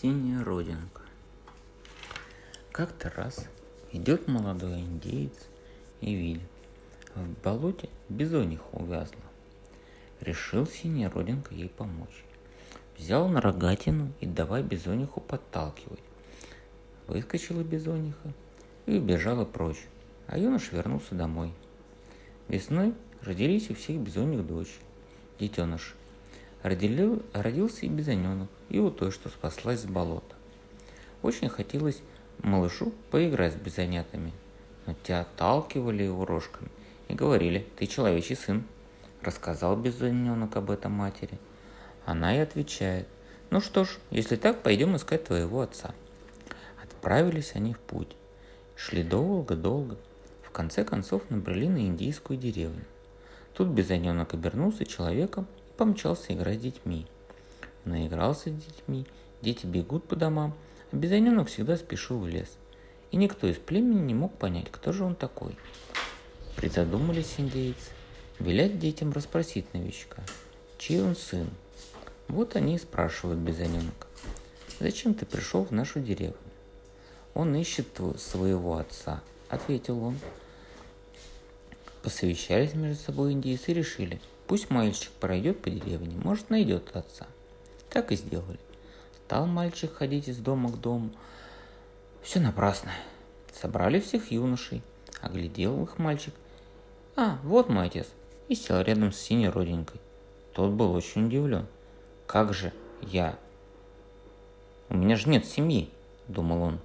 Синяя родинка. Как-то раз идет молодой индеец и видит, в болоте бизониха увязла. Решил синяя родинка ей помочь. Взял на рогатину и давай бизониху подталкивать. Выскочила бизониха и убежала прочь, а юноша вернулся домой. Весной родились у всех бизоних дочь, детеныш. Родили, родился и бизоненок, и у той, что спаслась с болота. Очень хотелось малышу поиграть с бизонятами, но те отталкивали его рожками и говорили, ты человечий сын. Рассказал бизоненок об этом матери. Она и отвечает, ну что ж, если так, пойдем искать твоего отца. Отправились они в путь. Шли долго-долго. В конце концов набрели на индийскую деревню. Тут бизоненок обернулся человеком помчался играть с детьми. Наигрался с детьми, дети бегут по домам, а бизоненок всегда спешил в лес. И никто из племени не мог понять, кто же он такой. Призадумались индейцы, велят детям расспросить новичка, чей он сын. Вот они и спрашивают бизоненка, зачем ты пришел в нашу деревню? Он ищет своего отца, ответил он. Посовещались между собой индейцы и решили, пусть мальчик пройдет по деревне, может найдет отца. Так и сделали. Стал мальчик ходить из дома к дому. Все напрасно. Собрали всех юношей. Оглядел их мальчик. А, вот мой отец. И сел рядом с синей родинкой. Тот был очень удивлен. Как же я? У меня же нет семьи, думал он.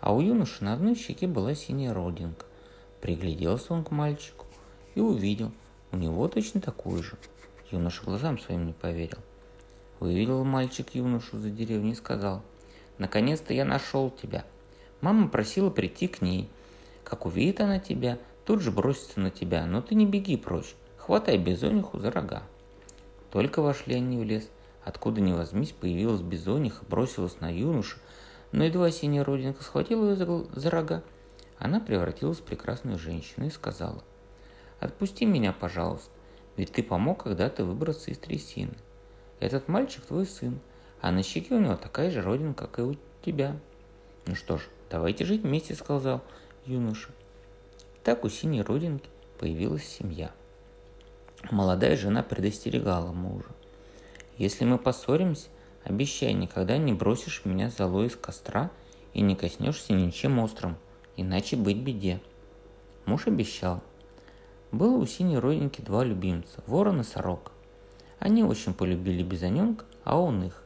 А у юноши на одной щеке была синяя родинка. Пригляделся он к мальчику и увидел, у него точно такую же. Юноша глазам своим не поверил. Вывел мальчик юношу за деревню и сказал, «Наконец-то я нашел тебя. Мама просила прийти к ней. Как увидит она тебя, тут же бросится на тебя, но ты не беги прочь, хватай бизониху за рога». Только вошли они в лес, откуда ни возьмись, появилась бизониха, бросилась на юношу, но едва синяя родинка схватила ее за, за рога, она превратилась в прекрасную женщину и сказала, «Отпусти меня, пожалуйста, ведь ты помог когда-то выбраться из трясины. Этот мальчик твой сын, а на щеке у него такая же родинка, как и у тебя. Ну что ж, давайте жить вместе, сказал юноша. Так у синей родинки появилась семья. Молодая жена предостерегала мужа. Если мы поссоримся, обещай, никогда не бросишь меня золой из костра и не коснешься ничем острым, иначе быть беде. Муж обещал. Было у синей родинки два любимца, ворон и сорока. Они очень полюбили Бизоненка, а он их.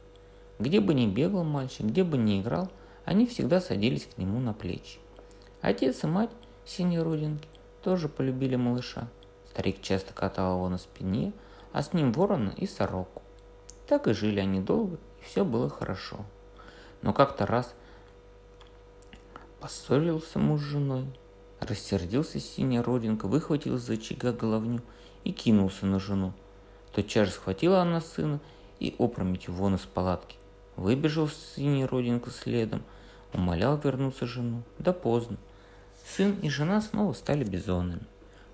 Где бы ни бегал мальчик, где бы ни играл, они всегда садились к нему на плечи. Отец и мать синей родинки тоже полюбили малыша. Старик часто катал его на спине, а с ним ворона и сороку. Так и жили они долго, и все было хорошо. Но как-то раз поссорился муж с женой, рассердился синяя родинка, выхватил из очага головню и кинулся на жену – Тотчас же схватила она сына и опрометью вон из палатки. Выбежал синий родинка следом, умолял вернуться жену. Да поздно. Сын и жена снова стали бизонами.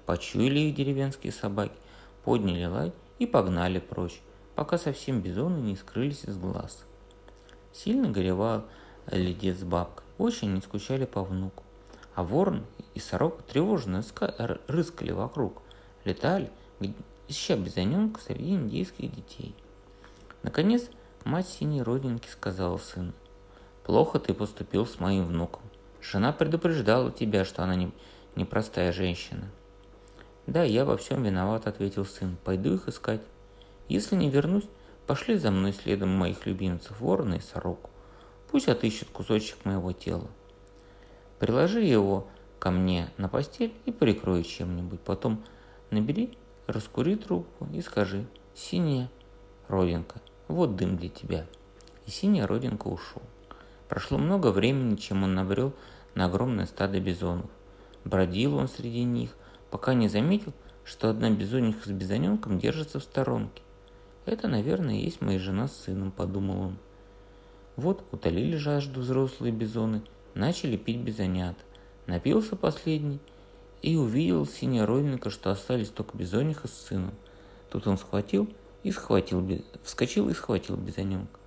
Почуяли их деревенские собаки, подняли лай и погнали прочь, пока совсем бизоны не скрылись из глаз. Сильно горевал ледец с бабкой, очень не скучали по внуку. А ворон и сорока тревожно рыскали вокруг, летали, ища бизоненка среди индейских детей. Наконец, мать синей родинки сказала сыну, «Плохо ты поступил с моим внуком. Жена предупреждала тебя, что она не, непростая женщина». «Да, я во всем виноват», — ответил сын. «Пойду их искать. Если не вернусь, пошли за мной следом моих любимцев, ворона и сороку. Пусть отыщут кусочек моего тела. Приложи его ко мне на постель и прикрой чем-нибудь. Потом набери Раскури трубку и скажи «Синяя родинка, вот дым для тебя». И синяя родинка ушел. Прошло много времени, чем он набрел на огромное стадо бизонов. Бродил он среди них, пока не заметил, что одна бизониха с бизоненком держится в сторонке. «Это, наверное, есть моя жена с сыном», — подумал он. Вот утолили жажду взрослые бизоны, начали пить бизонят. Напился последний — и увидел синяя родинка, что остались только бизониха с сыном. Тут он схватил и схватил, вскочил и схватил бизоненка.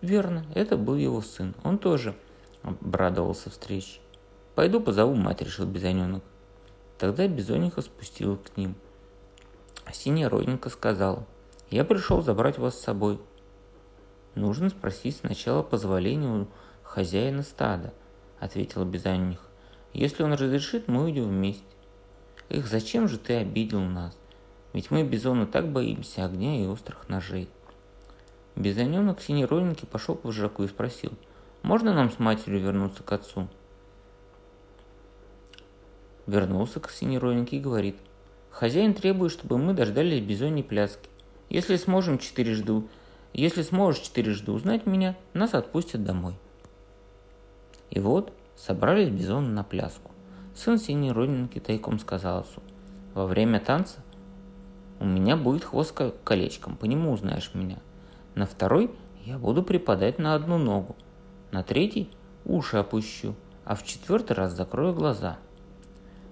Верно, это был его сын. Он тоже обрадовался встрече. «Пойду позову мать», — решил Бизоненок. Тогда Бизониха спустил к ним. А синяя родинка сказала, «Я пришел забрать вас с собой». «Нужно спросить сначала позволения у хозяина стада», — ответила Бизониха. «Если он разрешит, мы уйдем вместе». «Эх, зачем же ты обидел нас? Ведь мы, бизоны, так боимся огня и острых ножей». Бизоненок синей родинки пошел к вожаку и спросил, «Можно нам с матерью вернуться к отцу?» Вернулся к синей родинке и говорит, «Хозяин требует, чтобы мы дождались бизоньей пляски. Если сможем четырежды, если сможешь четырежды узнать меня, нас отпустят домой». И вот собрались бизоны на пляску. Сын синей родинки тайком сказал отцу, «Во время танца у меня будет хвост колечком, по нему узнаешь меня. На второй я буду припадать на одну ногу, на третий уши опущу, а в четвертый раз закрою глаза».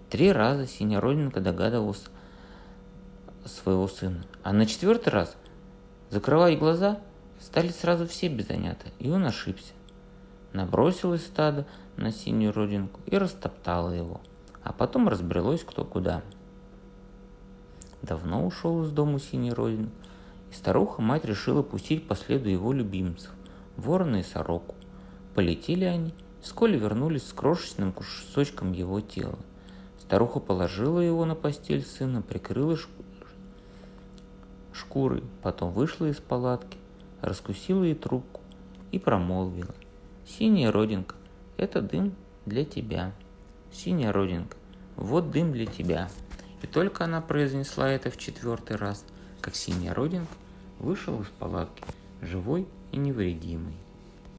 Три раза синяя родинка догадывался своего сына, а на четвертый раз, закрывая глаза, стали сразу все беззаняты, и он ошибся. Набросилось стадо на синюю родинку и растоптало его, а потом разбрелось кто куда. Давно ушел из дому синий родин, и старуха-мать решила пустить по следу его любимцев, ворона и сороку. Полетели они, вскоре вернулись с крошечным кусочком его тела. Старуха положила его на постель сына, прикрыла шкурой, потом вышла из палатки, раскусила ей трубку и промолвила. «Синяя родинка, это дым для тебя. Синяя родинка, вот дым для тебя». И только она произнесла это в четвертый раз, как синяя родинка вышел из палатки, живой и невредимый.